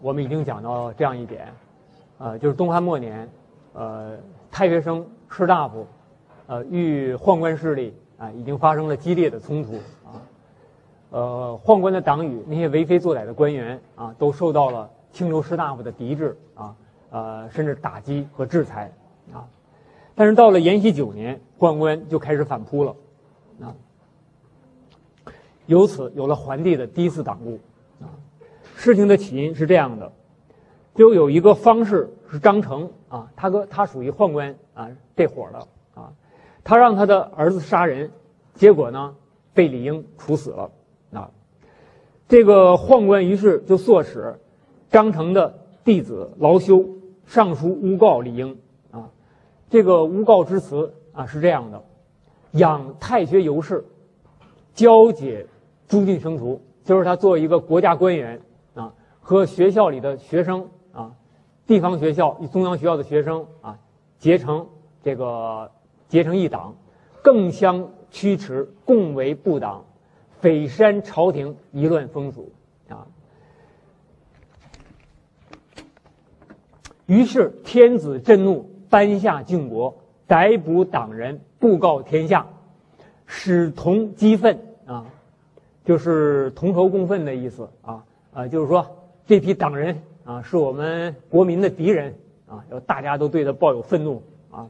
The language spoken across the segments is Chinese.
我们已经讲到这样一点，呃，就是东汉末年，呃，太学生士大夫，呃，与宦官势力啊，已经发生了激烈的冲突啊，呃，宦官的党羽那些为非作歹的官员啊，都受到了青州士大夫的抵制啊，呃，甚至打击和制裁啊。但是到了延禧九年，宦官就开始反扑了，啊，由此有了桓帝的第一次党锢，事情的起因是这样的，就有一个方士是张成啊，他哥他属于宦官啊这伙的啊，他让他的儿子杀人，结果呢被李英处死了啊，这个宦官于是就唆使张成的弟子劳修上书诬告李英啊。这个诬告之词啊是这样的：养太学游士，交解诸郡生徒，就是他作为一个国家官员，和学校里的学生啊，地方学校与中央学校的学生啊，结成这个结成一党，更相驱驰，共为部党，匪山朝廷，一乱风俗啊。于是天子震怒。颁下禁国，逮捕党人，布告天下，使同激愤啊，就是同仇共愤的意思啊啊，就是说这批党人啊是我们国民的敌人啊，要大家都对他抱有愤怒啊，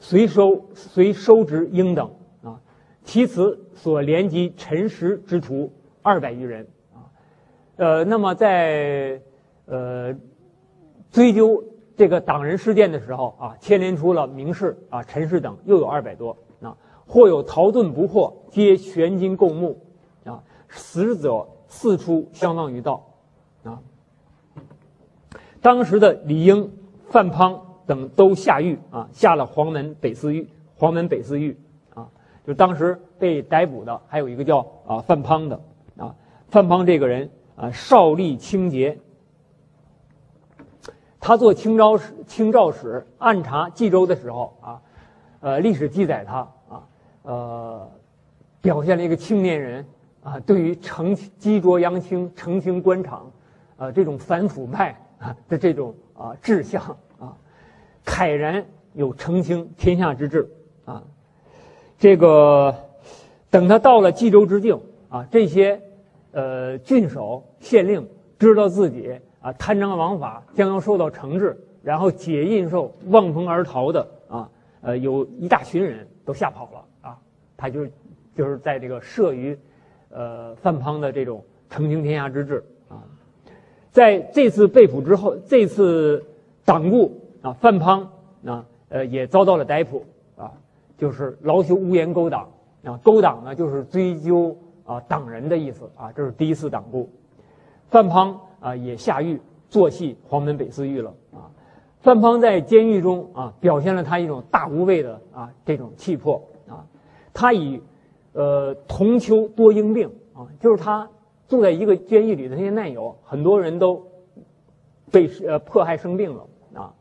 随收随收执应等啊，其词所连及陈实之徒二百余人啊，呃，那么在呃追究。这个党人事件的时候啊，牵连出了名士啊、陈氏等，又有二百多啊，或有逃遁不获，皆悬金购木啊，死者四出相当于道。当时的李英、范滂等都下狱啊，下了黄门北寺狱。黄门北寺狱啊，就当时被逮捕的还有一个叫啊范滂的啊，范滂这个人啊，少吏清洁。他做清昭使、清照使，暗查冀州的时候啊，呃，历史记载他啊，呃，表现了一个青年人啊，对于澄清积浊扬清、澄清官场，呃，这种反腐败啊 的这种啊志向啊，慨然有澄清天下之志啊。这个等他到了冀州之境啊，这些呃郡守、县令知道自己。啊，贪赃枉法将要受到惩治，然后解印绶望风而逃的啊，呃，有一大群人都吓跑了啊。他就就是在这个慑于，呃，范滂的这种澄清天下之志。在这次被捕之后，这次党锢啊，范滂啊，呃，也遭到了逮捕啊，就是劳修诬言勾党啊，勾党呢就是追究啊党人的意思啊，这是第一次党锢，范滂。啊，也下狱做戏黄门北寺狱了啊。范滂在监狱中啊，表现了他一种大无畏的啊这种气魄啊。他以呃同丘多因病啊，就是他住在一个监狱里的那些难友，很多人都被呃迫害生病了啊，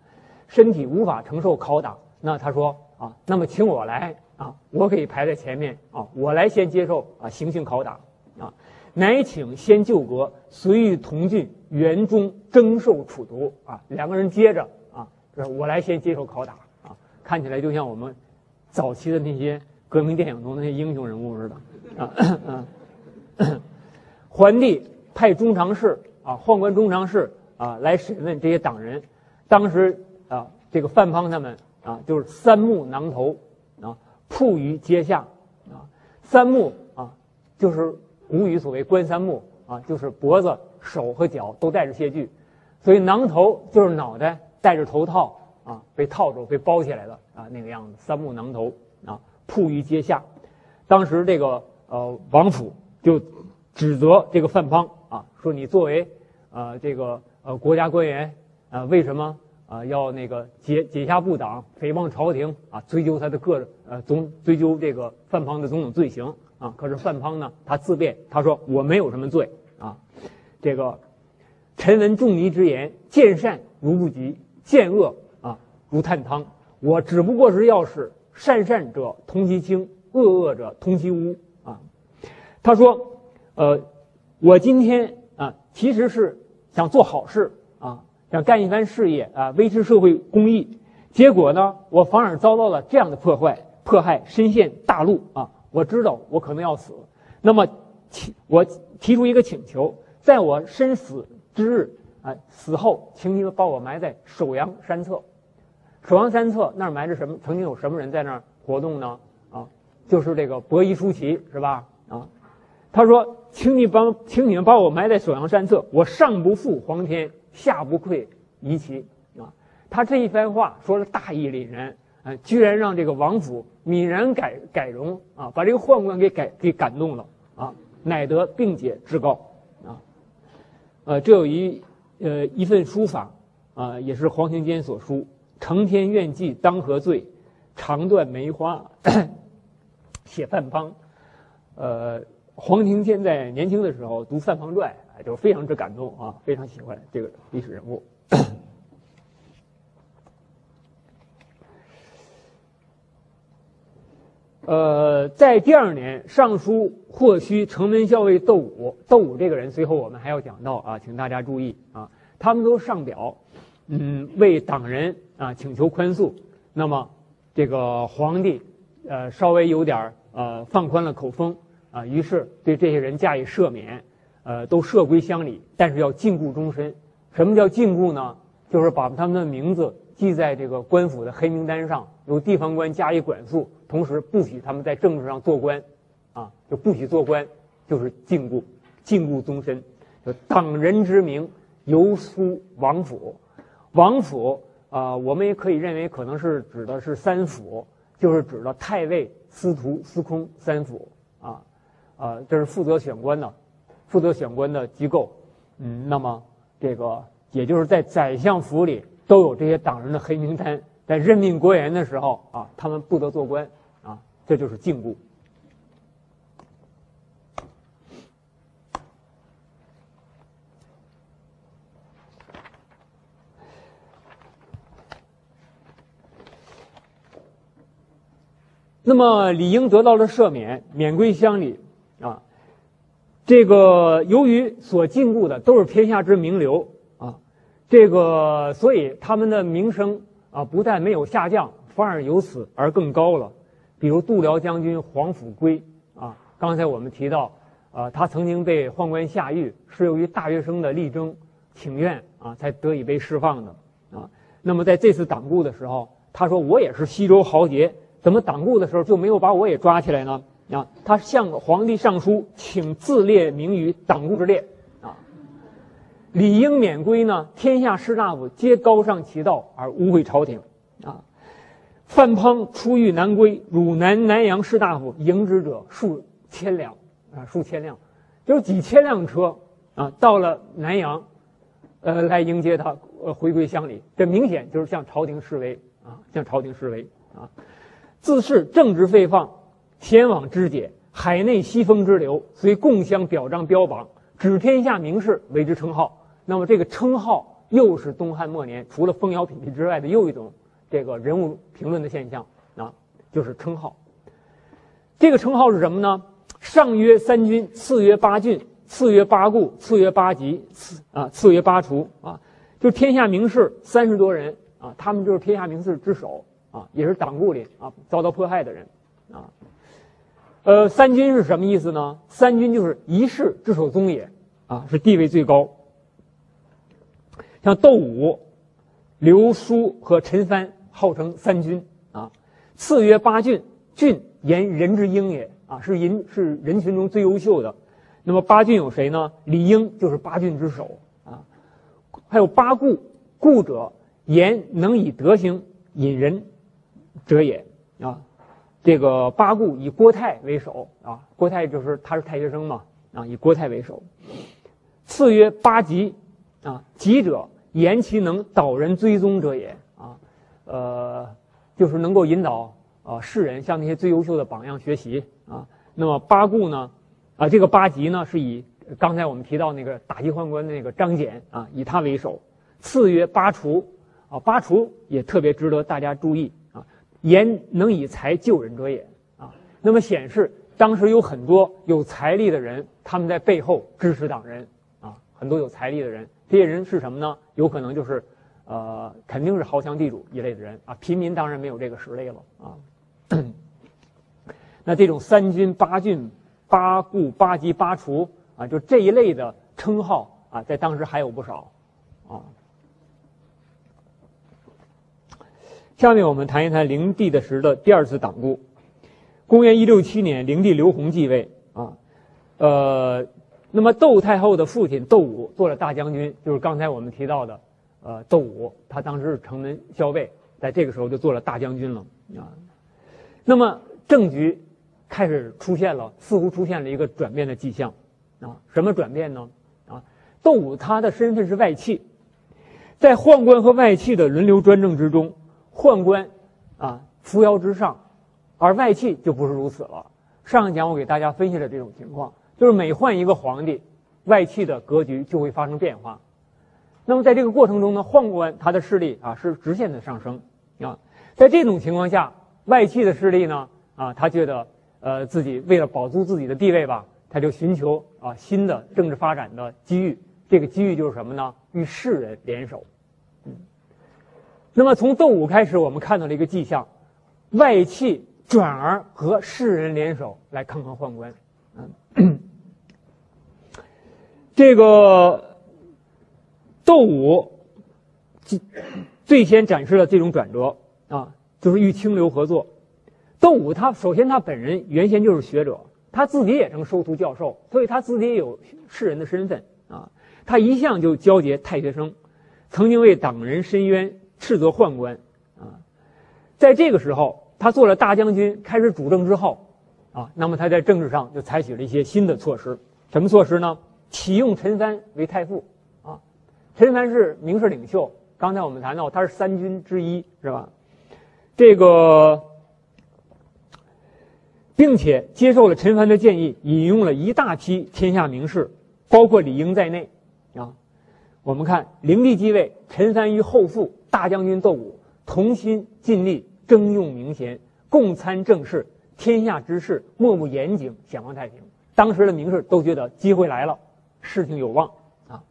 身体无法承受拷打。那他说啊，那么请我来啊，我可以排在前面啊，我来先接受啊行刑拷打啊。乃请先救阁，随与同郡元中征受处毒啊，两个人接着啊，就是我来先接受拷打啊，看起来就像我们早期的那些革命电影中那些英雄人物似的啊。桓帝派中常侍啊，宦官中常侍啊来审问这些党人，当时啊，这个范滂他们啊，就是三目囊头啊，铺于阶下啊，三目啊，就是。古语所谓“冠三目”啊，就是脖子、手和脚都带着械具，所以囊头就是脑袋戴着头套啊，被套住、被包起来的啊那个样子。三目囊头啊，铺于阶下。当时这个呃王府就指责这个范滂啊，说你作为呃这个呃国家官员啊，为什么啊要那个解解下部党、诽谤朝廷啊，追究他的个呃总追究这个范滂的种种罪行。啊！可是范滂呢？他自辩，他说我没有什么罪啊。这个臣闻仲尼之言：见善如不及，见恶啊如探汤。我只不过是要使善善者同其轻，恶恶者同其污啊。他说，呃，我今天啊，其实是想做好事啊，想干一番事业啊，维持社会公益。结果呢，我反而遭到了这样的破坏、迫害，身陷大陆啊！我知道我可能要死，那么请，我提出一个请求，在我身死之日啊，死后，请你把我埋在首阳山侧。首阳山侧那儿埋着什么？曾经有什么人在那儿活动呢？啊，就是这个伯夷叔齐，是吧？啊，他说，请你帮，请你们把我埋在首阳山侧，我上不负皇天，下不愧夷齐。他这一番话说的大义凛然，啊，居然让这个王府泯然改改容啊，把这个宦官给改给感动了啊，乃得并解至高啊，呃，这有一呃一份书法啊，也是黄庭坚所书：承天愿记当何罪，长断梅花写范邦。呃，黄庭坚在年轻的时候读范滂传，就非常之感动啊，非常喜欢这个历史人物。呃，在第二年，尚书霍须、城门校尉窦武，窦武这个人，随后我们还要讲到啊，请大家注意啊，他们都上表，嗯，为党人啊请求宽恕。那么，这个皇帝呃稍微有点呃放宽了口风啊，于是对这些人加以赦免，呃，都赦归乡里，但是要禁锢终身。什么叫禁锢呢？就是把他们的名字记在这个官府的黑名单上，由地方官加以管束。同时不许他们在政治上做官，啊，就不许做官，就是禁锢，禁锢终身。就党人之名由苏王府，王府啊，我们也可以认为可能是指的是三府，就是指的太尉、司徒、司空三府啊，这是负责选官的，负责选官的机构。嗯，那么这个也就是在宰相府里都有这些党人的黑名单，在任命国员的时候啊，他们不得做官啊。这就是禁锢。那么李英得到了赦免，免归乡里。这个由于所禁锢的都是天下之名流啊，这个所以他们的名声啊不但没有下降，反而由此而更高了。比如度辽将军黄甫圭啊，刚才我们提到，啊，他曾经被宦官下狱，是由于大学生的力争请愿啊，才得以被释放的啊。那么在这次党锢的时候，他说：“我也是西周豪杰，怎么党锢的时候就没有把我也抓起来呢？”啊，他向皇帝上书，请自列名于党锢之列啊。理应免归呢，天下士大夫皆高尚其道而污秽朝廷啊。范滂出狱南归，汝南南阳士大夫迎之者数千辆，啊，数千辆，有几千辆车啊，到了南阳，呃，来迎接他，呃，回归乡里。这明显就是向朝廷示威啊，向朝廷示威啊。自恃正直废放，前往肢解，海内西风之流，随共相表彰标榜，指天下名士为之称号。那么这个称号又是东汉末年除了风摇妣之外的又一种。这个人物评论的现象啊，就是称号。这个称号是什么呢？上曰三军，次曰八郡，次曰八顾，次曰八级，次啊次曰八除啊，就天下名士三十多人啊，他们就是天下名士之首啊，也是党锢里啊遭到迫害的人啊。呃，三军是什么意思呢？三军就是一世之首宗也啊，是地位最高。像窦武、刘书和陈蕃。号称三军啊，次曰八郡，郡言人之英也啊，是人是人群中最优秀的。那么八郡有谁呢？李应就是八郡之首啊。还有八顾，顾者言能以德行引人者也啊。这个八顾以郭泰为首啊，郭泰就是他是太学生嘛啊，以郭泰为首。次曰八吉啊，吉者言其能导人追踪者也啊。呃，就是能够引导啊世人向那些最优秀的榜样学习啊。那么八顾呢，啊这个八级呢是以刚才我们提到那个打击宦官的那个张俭啊，以他为首。次曰八除啊，八除也特别值得大家注意。言能以才救人者也啊。那么显示当时有很多有财力的人，他们在背后支持党人啊，很多有财力的人这些人是什么呢？有可能就是，呃，肯定是豪强地主一类的人啊。平民当然没有这个实力了啊。那这种三军八郡、八顾、八级、八除啊，就这一类的称号啊，在当时还有不少啊。下面我们谈一谈灵帝的时的第二次党锢。公元一六七年，灵帝刘宏继位啊，呃，那么窦太后的父亲窦武做了大将军，就是刚才我们提到的，呃，窦武，他当时是城门校尉，在这个时候就做了大将军了啊。那么政局开始出现了，似乎出现了一个转变的迹象啊。什么转变呢？啊，窦武他的身份是外戚，在宦官和外戚的轮流专政之中，宦官啊扶摇直上。而外戚就不是如此了。上一讲我给大家分析了这种情况，就是每换一个皇帝，外戚的格局就会发生变化。那么在这个过程中呢，宦官他的势力啊是直线的上升啊。在这种情况下，外戚的势力呢啊，他觉得呃自己为了保住自己的地位吧，他就寻求啊新的政治发展的机遇。这个机遇就是什么呢？与世人联手。那么从窦武开始，我们看到了一个迹象，外戚。转而和世人联手来抗衡宦官，嗯，这个窦武最最先展示了这种转折啊，就是与清流合作。窦武他首先他本人原先就是学者，他自己也曾收徒教授，所以他自己也有士人的身份啊。他一向就交结太学生，曾经为党人申冤，斥责宦官啊。在这个时候。他做了大将军，开始主政之后，啊，那么他在政治上就采取了一些新的措施。什么措施呢？启用陈蕃为太傅，啊，陈蕃是名士领袖。刚才我们谈到他是三军之一，是吧？这个，并且接受了陈蕃的建议，引用了一大批天下名士，包括李英在内，啊，我们看灵帝继位，陈蕃与后父大将军窦武同心尽力。征用名贤，共参政事，天下之事，莫不严谨，显望太平。当时的名士都觉得机会来了，事情有望啊。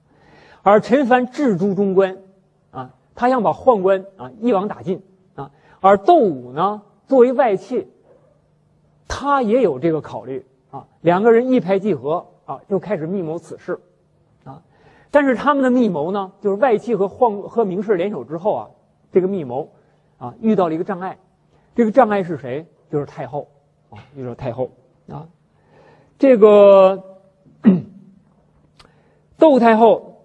而陈蕃治诸中官，啊，他想把宦官啊一网打尽啊。而窦武呢，作为外戚，他也有这个考虑啊。两个人一拍即合啊，就开始密谋此事。但是他们的密谋呢，就是外戚和宦和名士联手之后啊，这个密谋。啊，遇到了一个障碍，这个障碍是谁？就是太后啊，遇到太后啊。这个 窦太后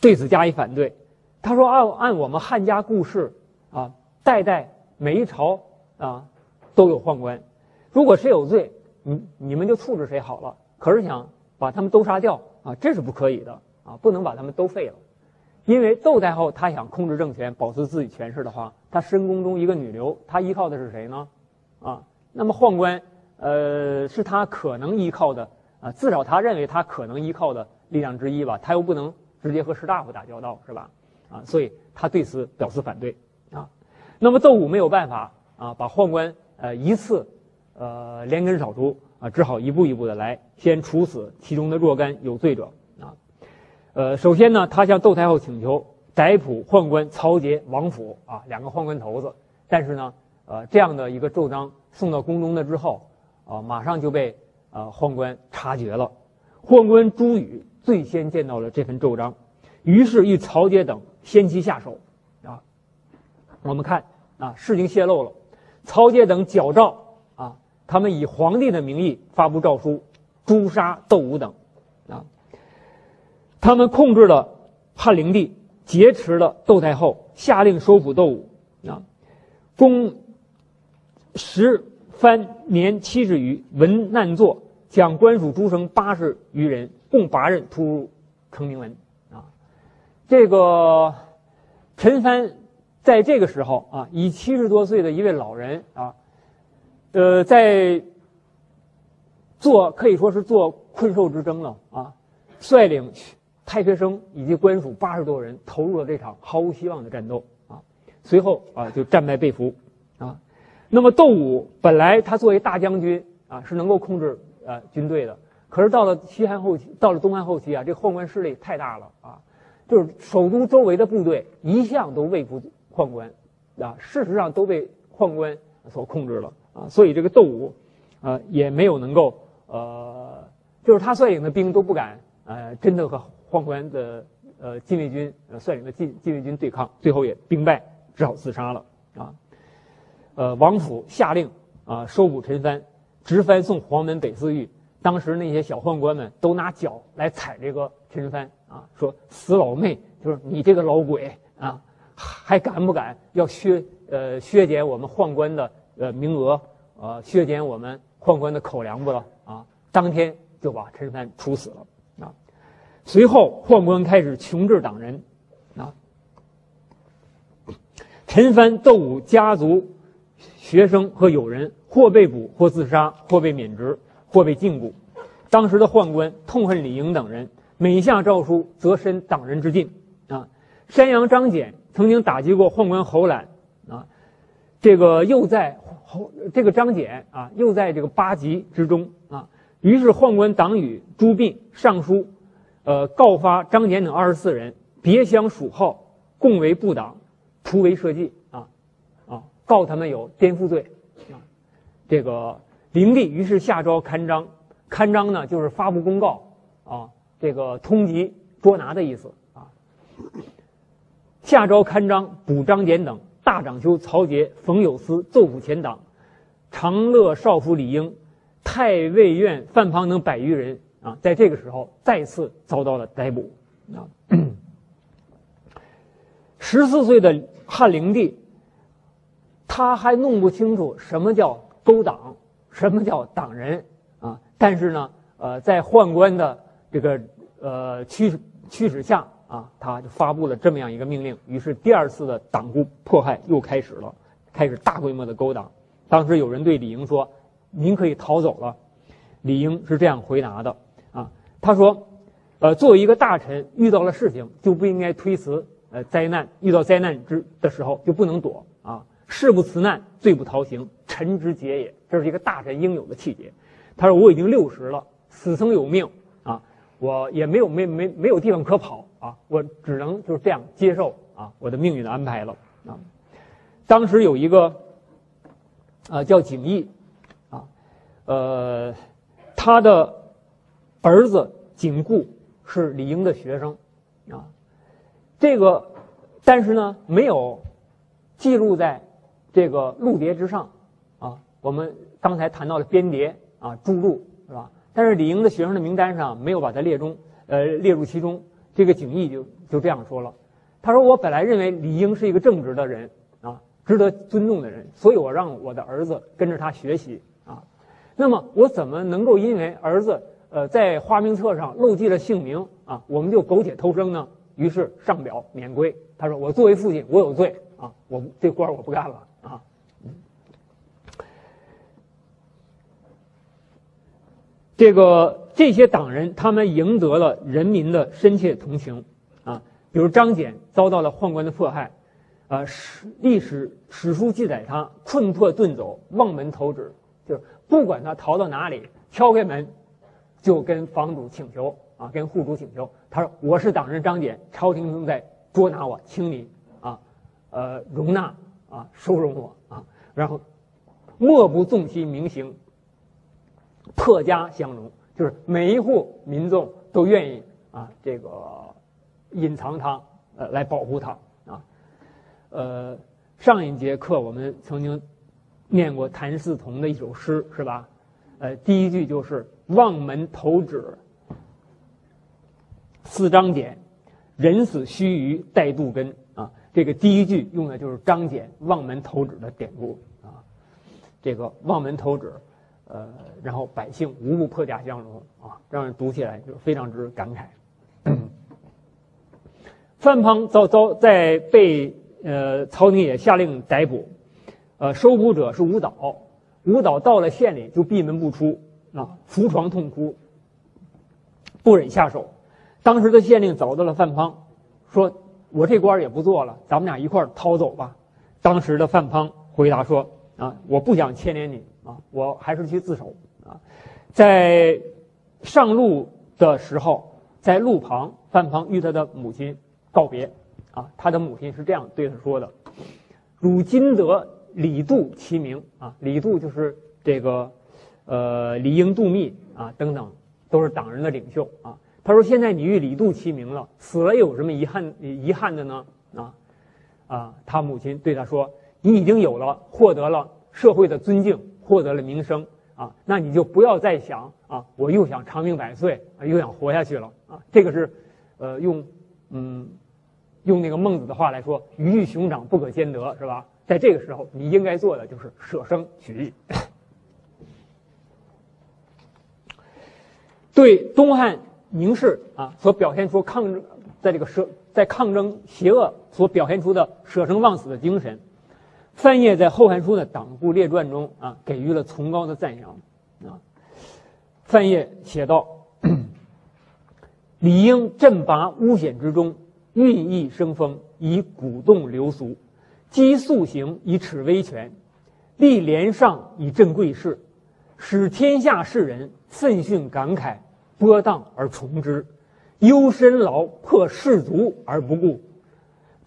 对此加以反对，他说：“按按我们汉家故事啊，代代每一朝啊都有宦官，如果谁有罪，你你们就处置谁好了。可是想把他们都杀掉啊，这是不可以的啊，不能把他们都废了。”因为窦太后她想控制政权，保持自己权势的话，她深宫中一个女流，她依靠的是谁呢？啊，那么宦官，呃，是她可能依靠的啊，至少她认为她可能依靠的力量之一吧。她又不能直接和士大夫打交道，是吧？啊，所以她对此表示反对啊。那么窦武没有办法啊，把宦官呃一次呃连根扫除啊，只好一步一步的来，先处死其中的若干有罪者。呃，首先呢，他向窦太后请求逮捕宦官曹节、王府啊，两个宦官头子。但是呢，呃，这样的一个奏章送到宫中的之后，啊，马上就被啊宦官察觉了。宦官朱宇最先见到了这份奏章，于是与曹节等先期下手。啊，我们看啊，事情泄露了，曹节等矫诏啊，他们以皇帝的名义发布诏书，诛杀窦武等。他们控制了汉灵帝，劫持了窦太后，下令收捕窦武。啊，公十藩年七十余，闻难作，将官属诸生八十余人，共八人突入成明门。啊，这个陈蕃在这个时候啊，以七十多岁的一位老人啊，呃，在做可以说是做困兽之争了啊，率领。太学生以及官属八十多人投入了这场毫无希望的战斗啊，随后啊就战败被俘啊。那么窦武本来他作为大将军啊是能够控制呃军队的，可是到了西汉后期，到了东汉后期啊，这宦官势力太大了啊，就是首都周围的部队一向都畏服宦官，啊，事实上都被宦官所控制了啊，所以这个窦武，呃，也没有能够呃，就是他率领的兵都不敢呃，真的和宦官的呃禁卫军呃率领的禁禁卫军对抗，最后也兵败，只好自杀了啊。呃，王府下令啊，收捕陈蕃，直番送黄门北寺狱。当时那些小宦官们都拿脚来踩这个陈蕃啊，说死老妹，就是你这个老鬼啊，还敢不敢要削呃削减我们宦官的呃名额，呃削减我们宦官的口粮不了啊？当天就把陈蕃处死了。随后宦官开始穷治党人啊，陈蕃、窦武家族学生和友人或被捕，或自杀，或被免职。或被禁锢，当时的宦官痛恨李营等人，每下诏书则申党人之禁。啊，山阳张俭曾经打击过宦官侯览，啊，这个又在侯这个张俭啊，又在这个八级之中啊。于是宦官党羽朱弼上书，呃，告发张俭等二十四人别相属号，共为部党，图为社稷啊，啊，告他们有颠覆罪，啊，这个。灵帝于是下诏刊章，刊章呢就是发布公告啊，这个通缉捉拿的意思啊。下诏刊章，补张俭等，大长修曹节、冯有司奏府前党，长乐少府李英，太尉院范庞等百余人啊，在这个时候再次遭到了逮捕啊。十四岁的汉灵帝，他还弄不清楚什么叫勾党。什么叫党人啊？但是呢，呃，在宦官的这个呃驱驱使下啊，他就发布了这么样一个命令。于是第二次的党锢迫害又开始了，开始大规模的勾当。当时有人对李英说：“您可以逃走了。”李英是这样回答的，他说：“呃，作为一个大臣，遇到了事情就不应该推辞，呃，灾难遇到灾难之的时候就不能躲啊。”事不辞难，罪不逃刑，臣之节也。这是一个大臣应有的气节。他说：“我已经六十了，死生有命啊，我也没有没没没有地方可跑啊，我只能就是这样接受啊我的命运的安排了啊。”当时有一个啊叫景逸啊，呃，他的儿子景固是李英的学生啊，这个但是呢没有记录在。这个录牒之上，啊，我们刚才谈到了编牒啊，注入是吧？但是李英的学生的名单上没有把他列中，呃，列入其中。这个景义就就这样说了，他说：“我本来认为李英是一个正直的人啊，值得尊重的人，所以我让我的儿子跟着他学习啊。那么我怎么能够因为儿子呃在花名册上漏记了姓名啊，我们就苟且偷生呢？于是上表免归。他说：我作为父亲，我有罪啊，我这官我不干了。”啊，这个这些党人，他们赢得了人民的深切同情啊。比如张俭遭到了宦官的迫害，啊，史历史史书记载他困迫遁走，望门投止，就是不管他逃到哪里，敲开门就跟房主请求啊，跟户主请求，他说：“我是党人张俭，朝廷正在捉拿我，请你啊，呃，容纳。”啊，收容我啊！然后莫不纵其名行，破家相容，就是每一户民众都愿意啊，这个隐藏他，呃，来保护他啊。呃，上一节课我们曾经念过谭嗣同的一首诗，是吧？呃，第一句就是“望门投止，四张简，人死须臾待杜根。啊”。这个第一句用的就是张俭望门投止的典故。啊，这个望门投止，呃，然后百姓无不破家相容。啊，让人读起来就非常之感慨。范滂遭遭在被呃曹廷也下令逮捕，呃，收捕者是吴导，吴导到了县里就闭门不出啊，伏床痛哭，不忍下手。当时的县令找到了范滂，说。我这官也不做了，咱们俩一块儿逃走吧。当时的范滂回答说：“啊，我不想牵连你啊，我还是去自首啊。”在上路的时候，在路旁，范滂与他的母亲告别。啊，他的母亲是这样对他说的：“汝今得李杜其名啊，李杜就是这个，呃，李英、杜密啊等等，都是党人的领袖啊。他说现在你与李杜齐名了，死了有什么遗憾遗憾的呢？啊啊，他母亲对他说：你已经有了获得了社会的尊敬，获得了名声啊，那你就不要再想啊，我又想长命百岁，又想活下去了啊。这个是，呃，用嗯。”用那个孟子的话来说，“鱼与熊掌不可兼得”，是吧？在这个时候，你应该做的就是舍生取义。对东汉名士啊所表现出抗争，在这个舍在抗争邪恶所表现出的舍生忘死的精神，范晔在《后汉书》的党部列传中啊给予了崇高的赞扬啊。范晔写道：“理应振拔污险之中。”运意生风，以鼓动流俗；积素行，以耻威权；立廉上，以振贵士；使天下士人奋训感慨，波荡而从之；忧身劳破士卒而不顾。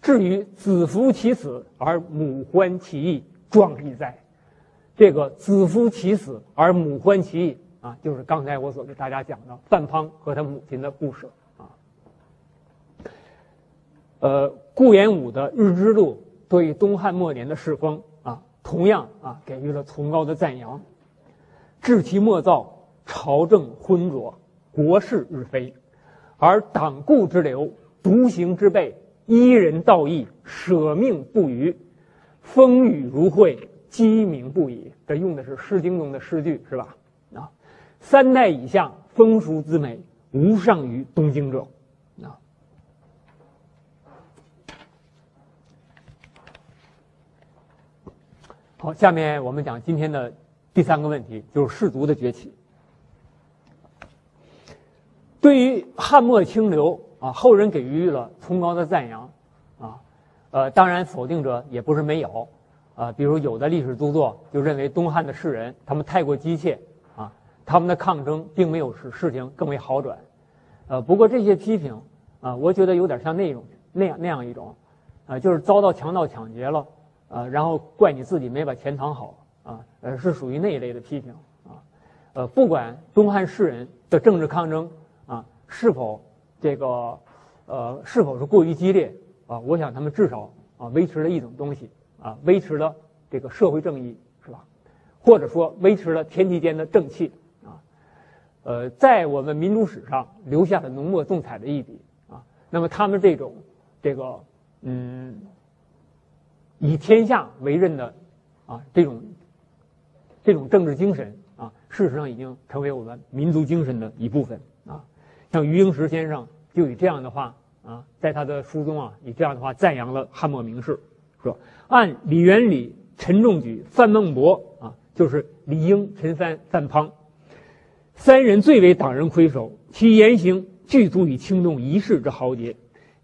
至于子服其死而母欢其义，壮丽哉！这个子服其死而母欢其义啊，就是刚才我所给大家讲的范滂和他母亲的故事啊。呃，顾炎武的《日之录》对东汉末年的世风啊，同样啊给予了崇高的赞扬。治其莫躁，朝政昏浊，国事日非，而党固之流，独行之辈，依人道义，舍命不渝，风雨如晦，鸡鸣不已。这用的是《诗经》中的诗句，是吧？啊，三代以下，风俗之美，无上于东京者。啊好，下面我们讲今天的第三个问题，就是士族的崛起。对于汉末清流啊，后人给予了崇高的赞扬啊，呃，当然否定者也不是没有啊，比如有的历史著作就认为东汉的士人他们太过急切啊，他们的抗争并没有使事情更为好转，呃，不过这些批评啊，我觉得有点像那种那样那样一种啊，就是遭到强盗抢劫了。啊，然后怪你自己没把钱藏好啊，呃，是属于那一类的批评啊，呃，不管东汉士人的政治抗争是否这个呃是否是过于激烈啊，我想他们至少啊维持了一种东西啊，维持了这个社会正义是吧？或者说维持了天地间的正气啊，呃，在我们民族史上留下了浓墨重彩的一笔啊。那么他们这种这个嗯。以天下为任的，啊，这种这种政治精神啊，事实上已经成为我们民族精神的一部分啊。像余英时先生就以这样的话啊，在他的书中啊，以这样的话赞扬了汉末名士，说按李元礼、陈仲举、范孟博啊，就是李英、陈三、范滂三人最为党人魁首，其言行俱足以轻动一世之豪杰。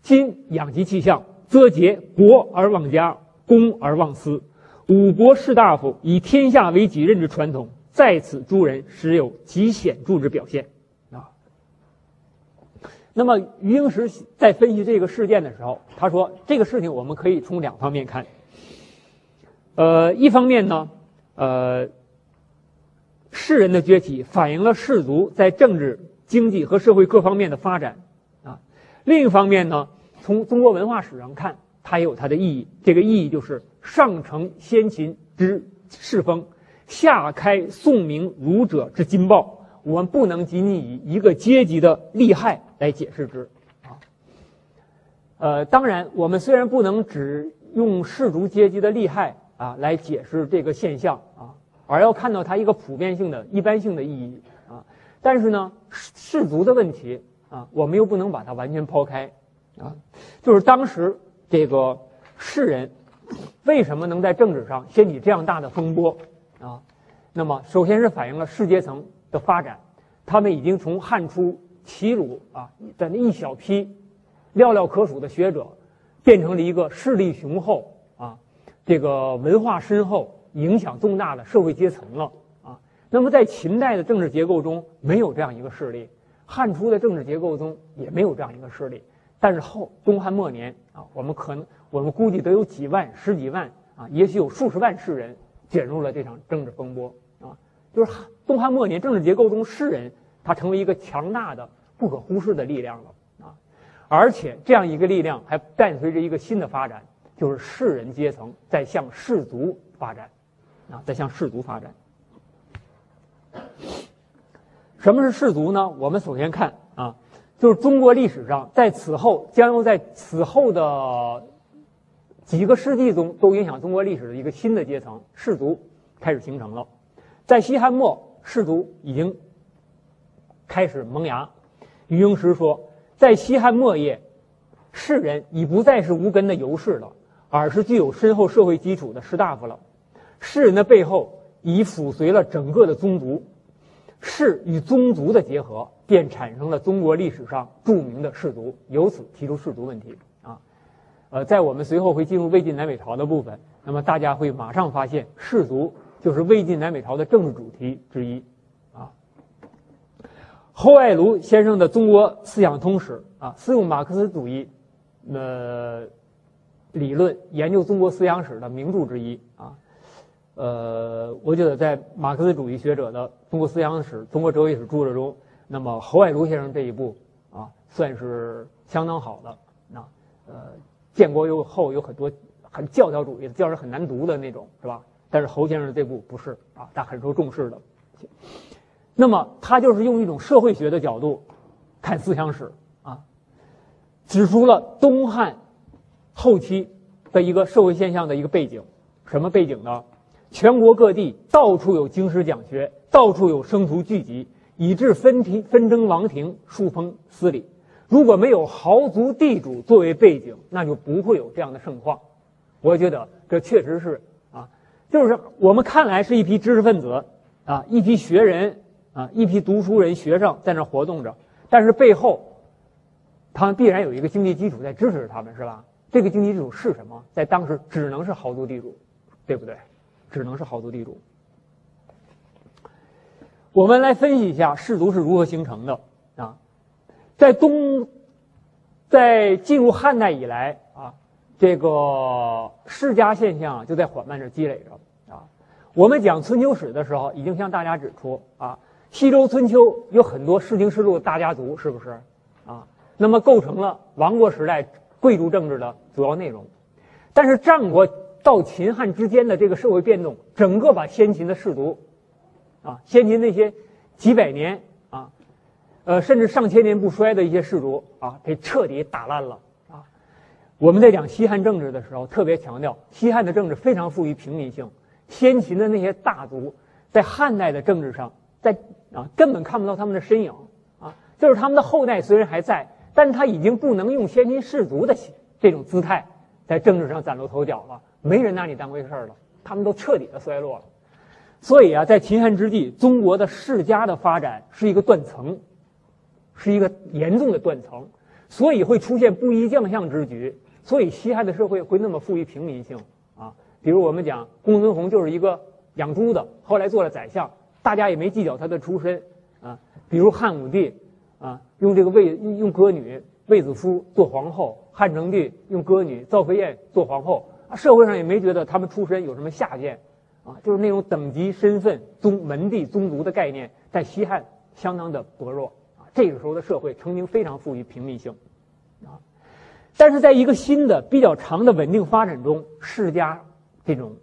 今养其气象，则结国而忘家。公而忘私，五国士大夫以天下为己任之传统，在此诸人实有极显著之表现。那么余英时在分析这个事件的时候，他说这个事情我们可以从两方面看。呃，一方面呢，呃，士人的崛起反映了士族在政治、经济和社会各方面的发展啊。另一方面呢，从中国文化史上看。它也有它的意义，这个意义就是上承先秦之世风，下开宋明儒者之金报。我们不能仅仅以一个阶级的利害来解释之啊。呃，当然，我们虽然不能只用士族阶级的利害啊来解释这个现象啊，而要看到它一个普遍性的一般性的意义啊。但是呢，士族的问题啊，我们又不能把它完全抛开啊，就是当时。这个士人为什么能在政治上掀起这样大的风波啊？那么，首先是反映了士阶层的发展，他们已经从汉初齐鲁啊的那一小批寥寥可数的学者，变成了一个势力雄厚啊，这个文化深厚、影响重大的社会阶层了啊。那么，在秦代的政治结构中，没有这样一个势力；汉初的政治结构中也没有这样一个势力。但是后东汉末年啊，我们可能我们估计得有几万、十几万啊，也许有数十万士人卷入了这场政治风波。就是东汉末年政治结构中，士人他成为一个强大的、不可忽视的力量了啊。而且这样一个力量还伴随着一个新的发展，就是士人阶层在向士族发展啊，在向士族发展。什么是士族呢？我们首先看啊，就是中国历史上在此后将要在此后的几个世纪中都影响中国历史的一个新的阶层——士族开始形成了。在西汉末，士族已经开始萌芽。余英时说，在西汉末叶，士人已不再是无根的游士了，而是具有深厚社会基础的士大夫了。士人的背后已附随了整个的宗族。士与宗族的结合，便产生了中国历史上著名的士族，由此提出士族问题啊。呃，在我们随后会进入魏晋南北朝的部分，那么大家会马上发现，士族就是魏晋南北朝的政治主题之一啊。侯爱庐先生的《中国思想通史》啊，是用马克思主义呃理论研究中国思想史的名著之一啊。呃，我觉得在马克思主义学者的中国思想史、中国哲学史著作中，那么侯爱庐先生这一部啊，算是相当好的。那呃，建国以后有很多很教条主义的，教人很难读的那种，是吧？但是侯先生这部不是啊，他很受重视的。那么他就是用一种社会学的角度看思想史啊，指出了东汉后期的一个社会现象的一个背景，什么背景呢？全国各地到处有经师讲学，到处有生徒聚集，以致分庭纷争王庭，树封司礼。如果没有豪族地主作为背景，那就不会有这样的盛况。我觉得这确实是，就是我们看来是一批知识分子啊，一批学人啊，一批读书人、学生在那活动着，但是背后他们必然有一个经济基础在支持着他们，是吧？这个经济基础是什么？在当时只能是豪族地主，对不对？只能是豪族地主。我们来分析一下氏族是如何形成的啊，在东，在进入汉代以来啊，这个世家现象就在缓慢的积累着。我们讲春秋史的时候，已经向大家指出啊，西周春秋有很多世经世禄大家族，是不是啊？那么构成了王国时代贵族政治的主要内容，但是战国。到秦汉之间的这个社会变动，整个把先秦的氏族，啊，先秦那些几百年啊，呃，甚至上千年不衰的一些氏族啊，给彻底打烂了啊。我们在讲西汉政治的时候，特别强调西汉的政治非常富于平民性。先秦的那些大族在汉代的政治上，在啊根本看不到他们的身影啊，就是他们的后代虽然还在，但他已经不能用先秦氏族的这种姿态在政治上崭露头角了。没人拿你当回事了，他们都彻底的衰落了。所以啊，在秦汉之际，中国的世家的发展是一个断层，是一个严重的断层，所以会出现布衣将相之举。所以西汉的社会会那么富于平民性。比如我们讲公孙弘就是一个养猪的，后来做了宰相，大家也没计较他的出身啊。比如汉武帝啊，用这个卫用歌女卫子夫做皇后，汉成帝用歌女赵飞燕做皇后。社会上也没觉得他们出身有什么下贱，啊，就是那种等级、身份、宗门第、宗族的概念，在西汉相当的薄弱啊。这个时候的社会曾经非常富于平民性，啊，但是在一个新的、比较长的稳定发展中，世家这种，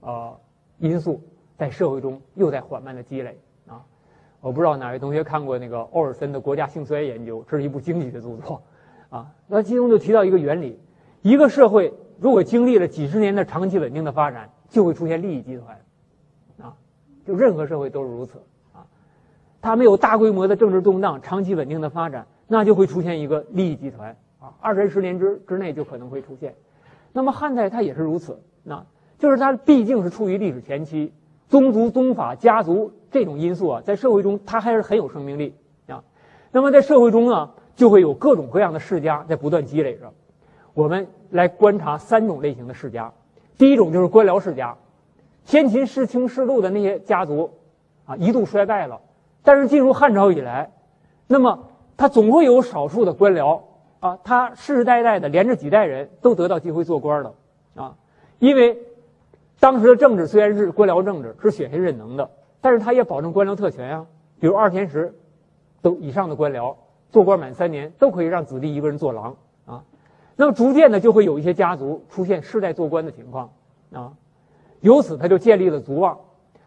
呃，因素在社会中又在缓慢的积累啊。我不知道哪位同学看过那个欧尔森的《国家兴衰研究》，这是一部经济的著作，啊，那其中就提到一个原理：一个社会。如果经历了几十年的长期稳定的发展，就会出现利益集团，啊，就任何社会都是如此啊。它没有大规模的政治动荡，长期稳定的发展，那就会出现一个利益集团啊。二三十年之之内就可能会出现。那么汉代它也是如此，那就是它毕竟是处于历史前期，宗族、宗法、家族这种因素啊，在社会中它还是很有生命力啊。那么在社会中呢，就会有各种各样的世家在不断积累着。我们来观察三种类型的世家，第一种就是官僚世家，先秦世卿世禄的那些家族，啊，一度衰败了，但是进入汉朝以来，那么他总会有少数的官僚啊，他世世代代的连着几代人都得到机会做官了，啊，因为当时的政治虽然是官僚政治，是选贤任能的，但是他也保证官僚特权呀。比如二天石，都以上的官僚做官满三年都可以让子弟一个人做郎啊。那么逐渐的就会有一些家族出现世代做官的情况啊，由此他就建立了族望。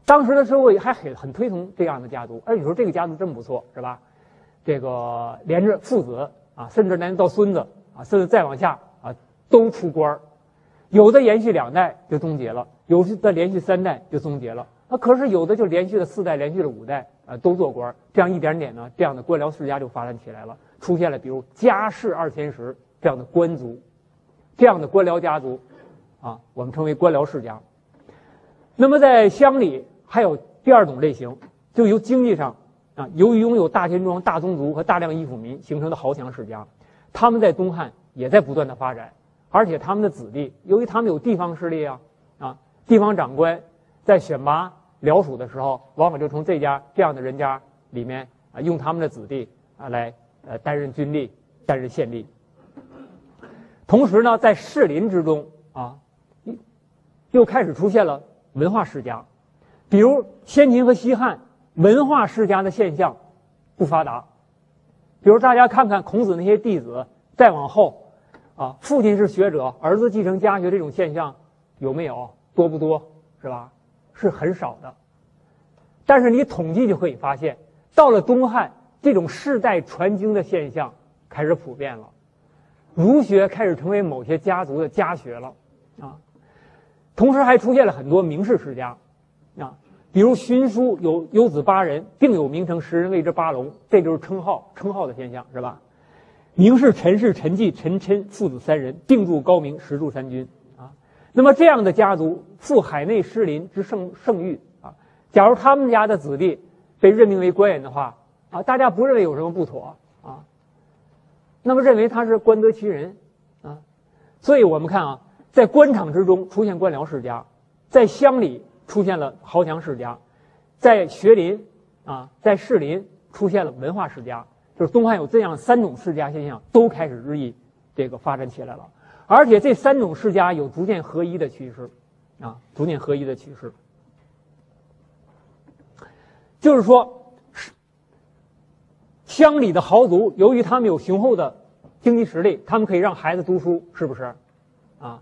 当时的社会还很很推崇这样的家族，而你说这个家族真不错，是吧？这个连着父子啊，甚至连到孙子啊，甚至再往下啊，都出官儿。有的延续两代就终结了，有的连续三代就终结了。那，可是有的就连续了四代，连续了五代啊，都做官。这样一点点呢，这样的官僚世家就发展起来了，出现了比如家世二千石这样的官族，这样的官僚家族啊，我们称为官僚世家。那么在乡里还有第二种类型，就由经济上。啊，由于拥有大田庄、大宗族和大量依附民形成的豪强世家，他们在东汉也在不断的发展，而且他们的子弟，由于他们有地方势力啊，啊，地方长官在选拔僚属的时候，往往就从这家这样的人家里面啊，用他们的子弟啊来呃担任军吏、担任县吏。同时呢，在士林之中啊，又开始出现了文化世家，比如先秦和西汉。文化世家的现象不发达，比如大家看看孔子那些弟子，再往后，啊，父亲是学者，儿子继承家学这种现象有没有？多不多？是吧？是很少的。但是你统计就可以发现，到了东汉，这种世代传经的现象开始普遍了，儒学开始成为某些家族的家学了，啊，同时还出现了很多名士世家，啊。比如荀叔有有子八人，并有名成，十人谓之八龙，这就是称号称号的现象，是吧？名士陈氏、陈纪、陈琛父子三人，并著高明，实著三军。那么这样的家族，赴海内失林之盛盛誉啊。假如他们家的子弟被任命为官员的话啊，大家不认为有什么不妥啊？那么认为他是官得其人啊。所以我们看啊，在官场之中出现官僚世家，在乡里。出现了豪强世家，在学林啊，在士林出现了文化世家，就是东汉有这样三种世家现象，都开始日益这个发展起来了。而且这三种世家有逐渐合一的趋势，啊，逐渐合一的趋势。就是说，乡里的豪族，由于他们有雄厚的经济实力，他们可以让孩子读书，是不是？啊。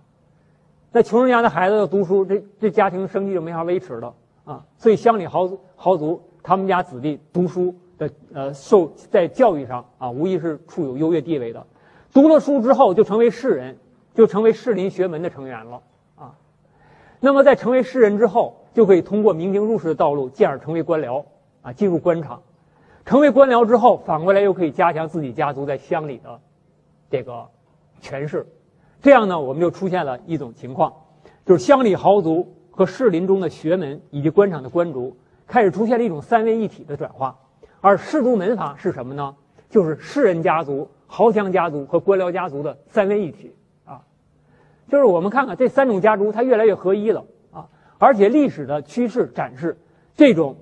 那穷人家的孩子要读书，这这家庭生计就没法维持了啊！所以乡里豪豪族他们家子弟读书的呃受在教育上啊，无疑是处有优越地位的。读了书之后就成为士人，就成为士林学门的成员了啊。那么在成为士人之后，就可以通过明经入仕的道路，进而成为官僚啊，进入官场。成为官僚之后，反过来又可以加强自己家族在乡里的这个权势。这样呢，我们就出现了一种情况，就是乡里豪族和士林中的学门以及官场的官族开始出现了一种三位一体的转化。而士族门阀是什么呢？就是士人家族、豪强家族和官僚家族的三位一体。就是我们看看这三种家族，它越来越合一了啊。而且历史的趋势展示，这种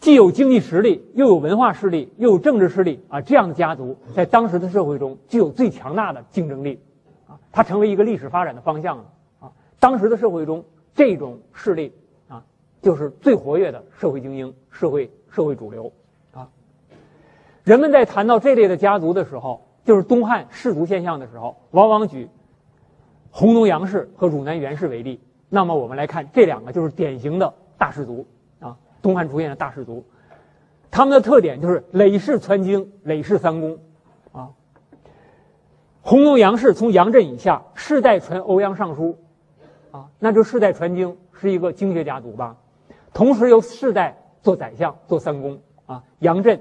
既有经济实力，又有文化势力，又有政治势力啊，这样的家族在当时的社会中具有最强大的竞争力啊。它成为一个历史发展的方向了啊！当时的社会中，这种势力啊，就是最活跃的社会精英、社会社会主流啊。人们在谈到这类的家族的时候，就是东汉氏族现象的时候，往往举弘农杨氏和汝南袁氏为例。那么我们来看这两个就是典型的大氏族啊，东汉出现的大氏族，他们的特点就是累世传经、累世三公。啊弘农杨氏从杨震以下世代传欧阳尚书，啊，那就世代传经是一个经学家族吧。同时由世代做宰相做三公啊，杨震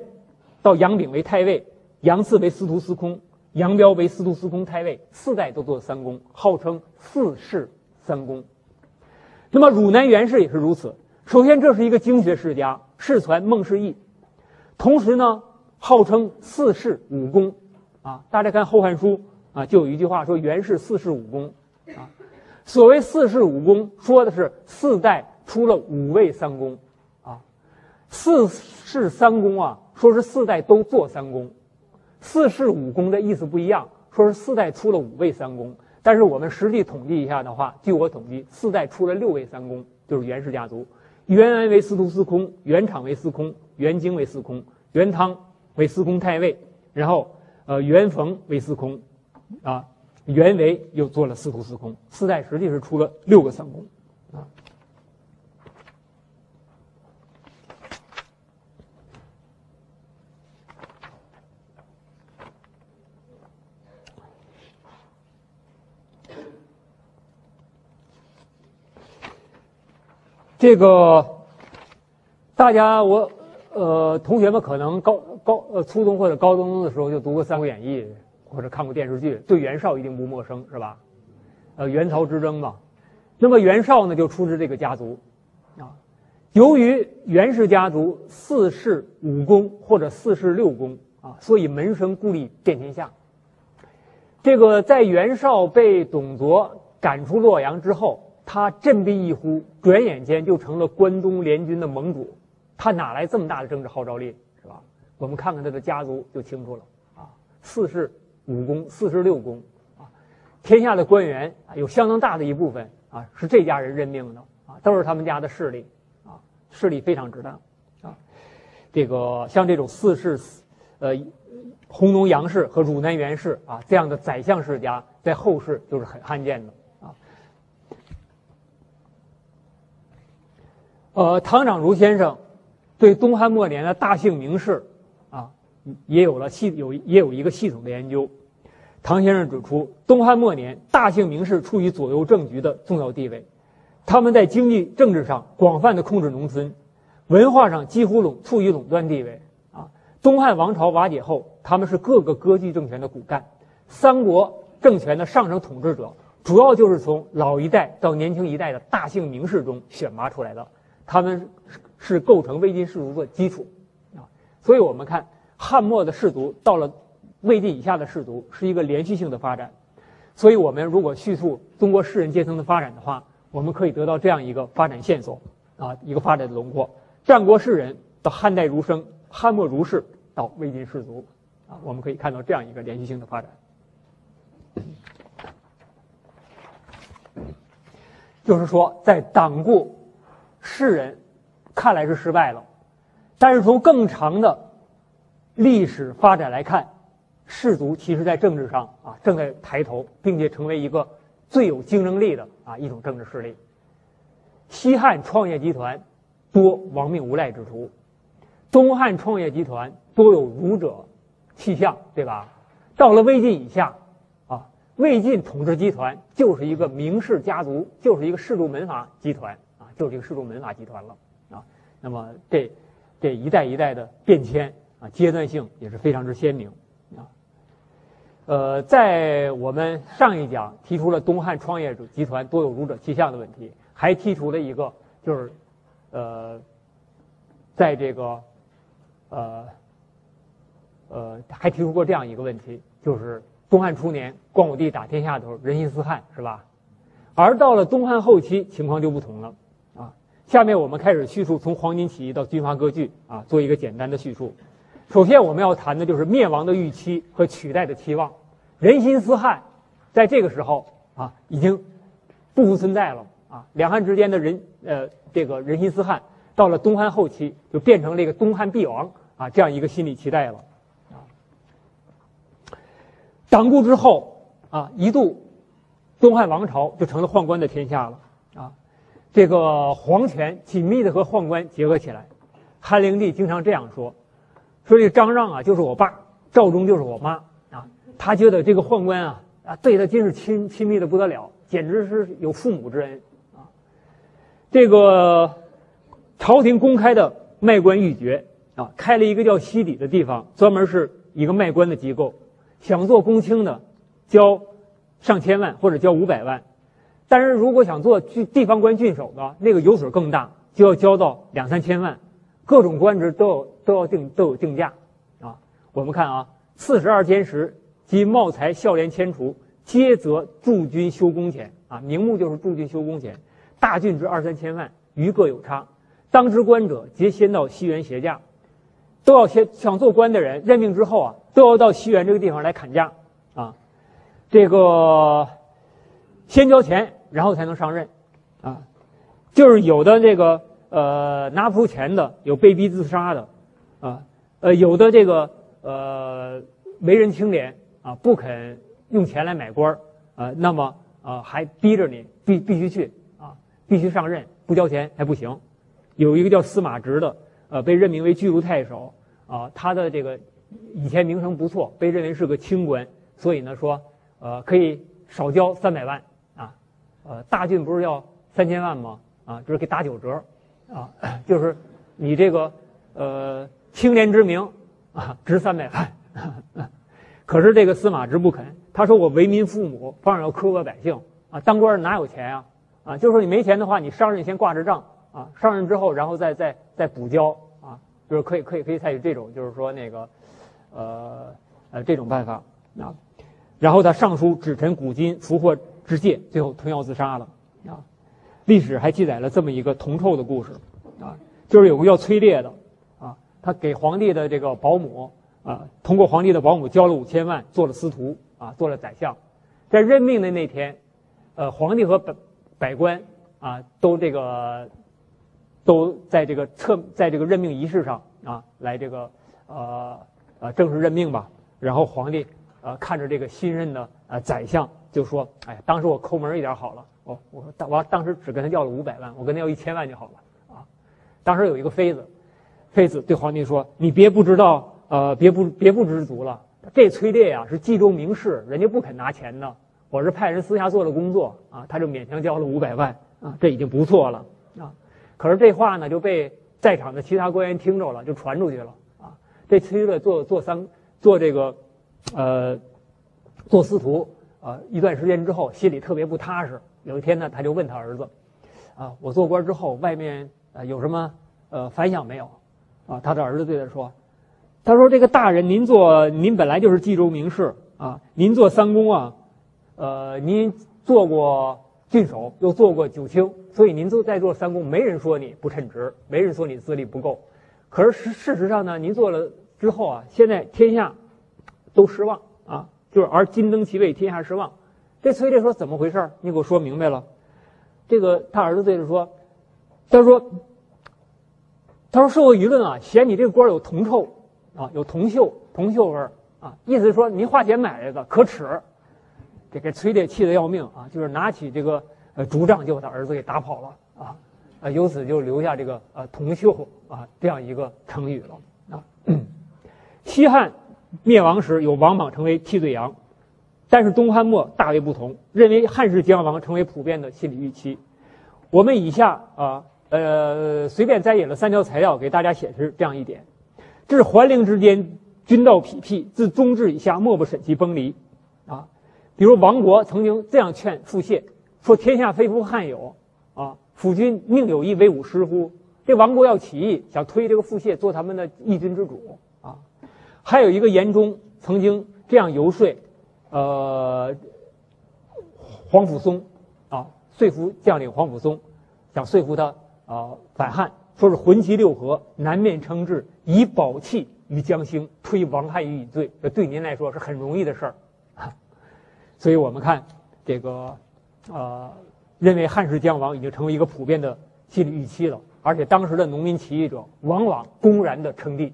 到杨炳为太尉，杨赐为司徒司空，杨彪为司徒司空太尉，四代都做三公，号称四世三公。那么汝南袁氏也是如此。首先，这是一个经学世家，世传孟氏义，同时呢，号称四世五公啊。大家看《后汉书》。啊，就有一句话说：“袁氏四世五公。”啊，所谓四世五公，说的是四代出了五位三公，啊，四世三公啊，说是四代都做三公，四世五公的意思不一样，说是四代出了五位三公，但是我们实际统计一下的话，据我统计，四代出了六位三公，就是袁氏家族。袁安为司徒司空，袁敞为司空，袁京为司空，袁汤为司空太尉，然后呃袁逢为司空，啊袁维又做了司徒司空，四代实际是出了六个三公。这个，大家我呃，同学们可能高高呃初中或者高中的时候就读过《三国演义》，或者看过电视剧，对袁绍一定不陌生，是吧？呃，袁曹之争嘛。那么袁绍呢，就出自这个家族，啊，由于袁氏家族四世五公或者四世六公啊，所以门生故吏遍天下。这个在袁绍被董卓赶出洛阳之后。他振臂一呼，转眼间就成了关东联军的盟主。他哪来这么大的政治号召力，是吧？我们看看他的家族就清楚了啊。四世五公，四世六公啊，天下的官员啊，有相当大的一部分啊是这家人任命的啊，都是他们家的势力啊，势力非常之大啊。这个像这种四世，呃，弘农杨氏和汝南袁氏啊这样的宰相世家，在后世就是很罕见的。呃，唐长如先生对东汉末年的大姓名士啊，也有了系有也有一个系统的研究。唐先生指出，东汉末年大姓名士处于左右政局的重要地位，他们在经济政治上广泛的控制农村，文化上几乎垄处于垄断地位啊。东汉王朝瓦解后，他们是各个割据政权的骨干，三国政权的上层统治者主要就是从老一代到年轻一代的大姓名士中选拔出来的。他们是构成魏晋氏族的基础，啊，所以我们看汉末的氏族到了魏晋以下的氏族是一个连续性的发展，所以我们如果叙述中国士人阶层的发展的话，我们可以得到这样一个发展线索，啊，一个发展的轮廓：战国士人到汉代儒生，汉末儒士到魏晋士族，啊，我们可以看到这样一个连续性的发展，就是说在党固。世人看来是失败了，但是从更长的历史发展来看，士族其实在政治上啊正在抬头，并且成为一个最有竞争力的啊一种政治势力。西汉创业集团多亡命无赖之徒，东汉创业集团多有儒者气象，对吧？到了魏晋以下，啊，魏晋统治集团就是一个名士家族，就是一个士族门阀集团。就是这个世宗门阀集团了啊，那么这这一代一代的变迁啊，阶段性也是非常之鲜明啊。呃，在我们上一讲提出了东汉创业者集团多有儒者气象的问题，还提出了一个就是呃，在这个呃呃还提出过这样一个问题，就是东汉初年光武帝打天下的时候人心思汉是吧？而到了东汉后期情况就不同了。下面我们开始叙述从黄巾起义到军阀割据啊，做一个简单的叙述。首先我们要谈的就是灭亡的预期和取代的期望。人心思汉，在这个时候啊，已经不复存在了啊。两汉之间的人呃，这个人心思汉，到了东汉后期就变成了一个东汉必亡啊这样一个心理期待了啊。党固之后啊，一度东汉王朝就成了宦官的天下了。这个皇权紧密的和宦官结合起来，汉灵帝经常这样说：“说这张让啊就是我爸，赵忠就是我妈啊。”他觉得这个宦官啊啊对他真是亲亲密的不得了，简直是有父母之恩啊。这个朝廷公开的卖官鬻爵啊，开了一个叫西底的地方，专门是一个卖官的机构，想做公卿的，交上千万或者交五百万。但是如果想做郡地方官郡守的，那个油水更大，就要交到两三千万，各种官职都有都要定都有定价，啊，我们看啊，四十二监时及茂才孝廉迁除，皆则驻军修工钱啊，名目就是驻军修工钱，大郡之二三千万，余各有差。当之官者，皆先到西园协价，都要先想做官的人任命之后啊，都要到西园这个地方来砍价啊，这个先交钱，然后才能上任啊，就是有的这个呃拿不出钱的，有被逼自杀的啊，呃有的这个呃为人清廉啊，不肯用钱来买官儿啊，那么啊还逼着你必必须去啊，必须上任，不交钱还不行。有一个叫司马直的，呃，被任命为巨鹿太守，啊，他的这个以前名声不错，被认为是个清官，所以呢说，呃，可以少交三百万，呃，大郡不是要三千万吗？啊，就是给打九折，啊，就是你这个呃清廉之名，啊，值三百万，可是这个司马直不肯，他说我为民父母，当然要苛刻百姓，啊，当官哪有钱呀？啊，就说你没钱的话，你上任先挂着账。啊，上任之后，然后再再再补交啊，就是可以可以可以采取这种，就是说那个，呃呃这种办法啊。然后他上书指陈古今俘获之戒，最后吞药自杀了啊。历史还记载了这么一个铜臭的故事啊，就是有个叫崔烈的啊，他给皇帝的这个保姆啊，通过皇帝的保姆交了五千万，做了司徒啊，做了宰相。在任命的那天，呃，皇帝和百百官啊都这个。都在这个测，在这个任命仪式上啊，来这个呃呃正式任命吧。然后皇帝呃看着这个新任的呃宰相，就说：“哎，当时我抠门一点好了，我我说我当时只跟他要了五百万，我跟他要一千万就好了啊。”当时有一个妃子，妃子对皇帝说：“你别不知道，呃，别不别不知足了。这崔烈呀是冀州名士，人家不肯拿钱的。我是派人私下做了工作啊，他就勉强交了五百万啊，这已经不错了啊。”可是这话呢就被在场的其他官员听着了，就传出去了啊！这崔烈做做三做这个，呃，做司徒啊，一段时间之后心里特别不踏实。有一天呢，他就问他儿子：“啊，我做官之后，外面呃有什么呃反响没有？”啊，他的儿子对他说：“他说这个大人，您做您本来就是冀州名士啊，您做三公啊，呃，您做过。”郡守又做过九卿，所以您做在做三公，没人说你不称职，没人说你资历不够。可是事实上呢，您做了之后啊，现在天下都失望啊，就是而今登其位，天下失望。这崔烈说怎么回事？你给我说明白了。这个他儿子对着说，他说，他说社会舆论啊，嫌你这个官有铜臭啊，有铜锈，铜锈味儿啊，意思是说您花钱买来的可耻。这给崔烈气得要命啊！就是拿起这个呃竹杖就把他儿子给打跑了啊！啊，由此就留下这个呃铜锈啊这样一个成语了啊。西汉灭亡时有王莽成为替罪羊，但是东汉末大为不同，认为汉室将亡成为普遍的心理预期。我们以下啊呃随便摘引了三条材料给大家显示这样一点：至桓灵之间，君道痞辟，自中至以下，莫不审其崩离啊。比如王国曾经这样劝傅燮说：“天下非夫汉有，啊，辅君宁有一为吾师乎？”这王国要起义，想推这个傅燮做他们的义军之主。还有一个严忠曾经这样游说，呃，黄甫松啊，说服将领黄甫松，想说服他啊反汉，说是魂其六合，南面称制，以保气于江兴，推王汉于以罪。这对您来说是很容易的事儿。所以我们看这个，呃，认为汉室将亡已经成为一个普遍的心理预期了。而且当时的农民起义者往往公然的称帝，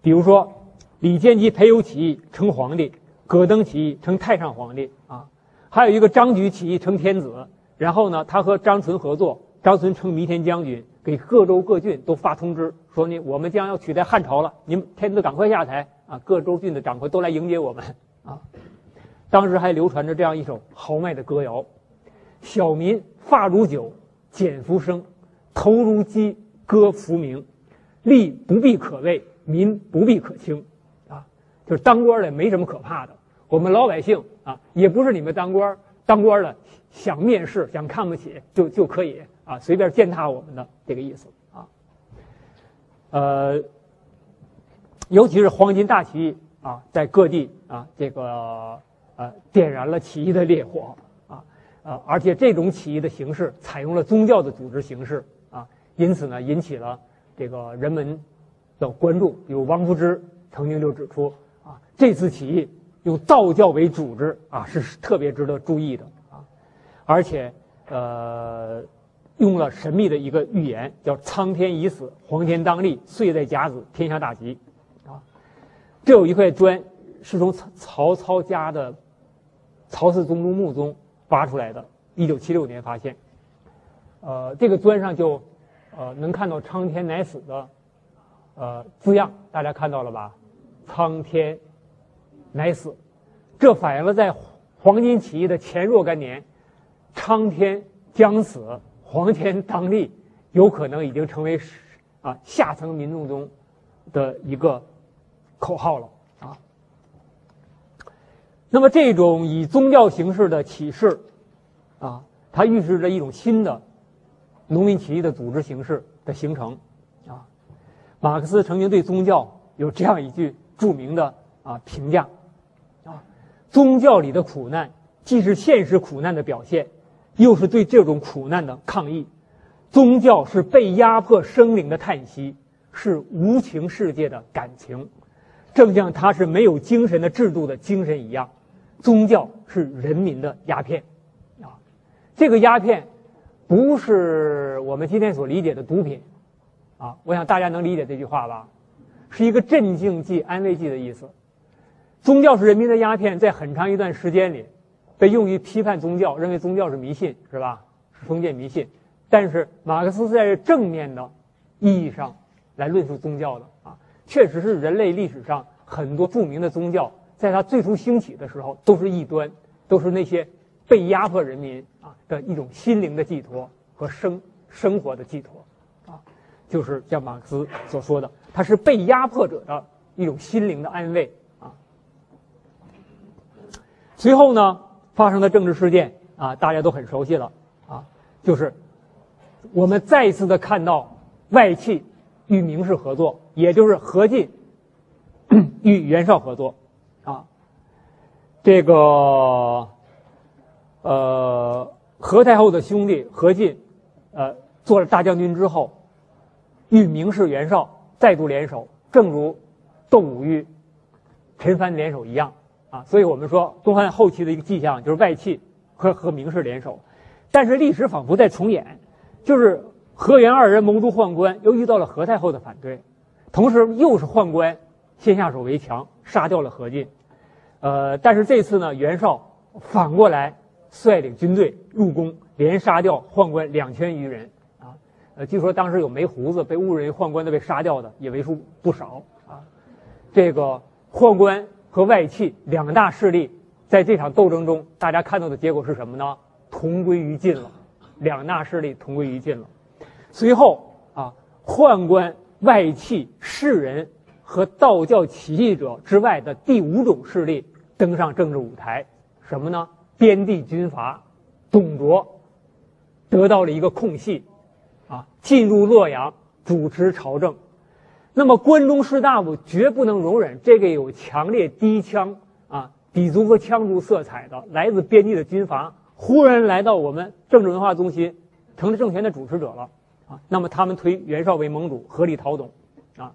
比如说李建基裴友起义称皇帝，葛登起义称太上皇帝，啊，还有一个张举起义称天子。然后呢，他和张存合作，张存称弥天将军，给各州各郡都发通知说：“呢我们将要取代汉朝了，您天子赶快下台啊！各州郡的掌柜都来迎接我们。”啊，当时还流传着这样一首豪迈的歌谣：“小民发如酒，简服生，头如鸡，歌浮名，利不必可畏，民不必可轻。”啊，就是当官的没什么可怕的，我们老百姓啊，也不是你们当官当官的想面试想看不起就就可以啊，随便践踏我们的这个意思啊。呃，尤其是黄巾大起义。啊，在各地啊，这个呃，点燃了起义的烈火啊，啊，而且这种起义的形式采用了宗教的组织形式啊，因此呢，引起了这个人们的关注，比如王夫之曾经就指出啊，这次起义用道教为组织啊，是特别值得注意的啊，而且呃，用了神秘的一个预言，叫“苍天已死，黄天当立，岁在甲子，天下大吉”，啊，这有一块砖是从曹曹操家的曹氏宗族墓中挖出来的，一九七六年发现，呃，这个砖上就。呃，能看到“苍天乃死”的呃字样，大家看到了吧？“苍天乃死”，这反映了在黄巾起义的前若干年，“苍天将死，黄天当立”，有可能已经成为啊下层民众中的一个口号了啊。那么，这种以宗教形式的启示啊，它预示着一种新的。农民起义的组织形式的形成，马克思曾经对宗教有这样一句著名的啊评价，啊，宗教里的苦难既是现实苦难的表现，又是对这种苦难的抗议。宗教是被压迫生灵的叹息，是无情世界的感情，正像它是没有精神的制度的精神一样，宗教是人民的鸦片，啊，这个鸦片。不是我们今天所理解的毒品，啊，我想大家能理解这句话吧？是一个镇静剂、安慰剂的意思。宗教是人民的鸦片，在很长一段时间里，被用于批判宗教，认为宗教是迷信，是吧？是封建迷信。但是马克思在正面的意义上来论述宗教的啊，确实是人类历史上很多著名的宗教，在它最初兴起的时候都是异端，都是那些。被压迫人民啊的一种心灵的寄托和生生活的寄托，就是像马克思所说的，它是被压迫者的一种心灵的安慰啊。随后呢，发生的政治事件啊，大家都很熟悉了啊，就是我们再一次的看到外戚与明氏合作，也就是何进 与袁绍合作啊，这个。呃，何太后的兄弟何进，呃，做了大将军之后，与明氏袁绍再度联手，正如窦武与陈蕃联手一样啊。所以我们说，东汉后期的一个迹象就是外戚和和明氏联手，但是历史仿佛在重演，就是何元二人谋诛宦官，又遇到了何太后的反对，同时又是宦官先下手为强，杀掉了何进。呃，但是这次呢，袁绍反过来。率领军队入宫，连杀掉宦官两千余人！呃，据说当时有没胡子被误认为宦官的被杀掉的也为数不少啊。这个宦官和外戚两大势力在这场斗争中，大家看到的结果是什么呢？同归于尽了，两大势力同归于尽了。随后啊，宦官、外戚、士人和道教起义者之外的第五种势力登上政治舞台，什么呢？边地军阀董卓得到了一个空隙，进入洛阳主持朝政。那么关中士大夫绝不能容忍这个有强烈低枪啊、氐族和羌族色彩的来自边地的军阀，忽然来到我们政治文化中心，成了政权的主持者了啊。那么他们推袁绍为盟主，合力讨董啊。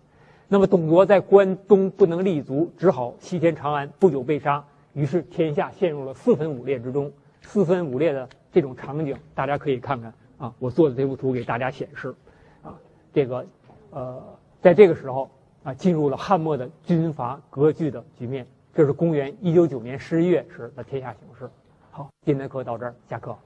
那么董卓在关东不能立足，只好西迁长安，不久被杀。于是天下陷入了四分五裂之中，四分五裂的这种场景，大家可以看看啊，我做的这幅图给大家显示，啊，这个，呃，在这个时候啊，进入了汉末的军阀割据的局面。这是公元一九九年十一月时的天下形势。好，今天课到这儿，下课。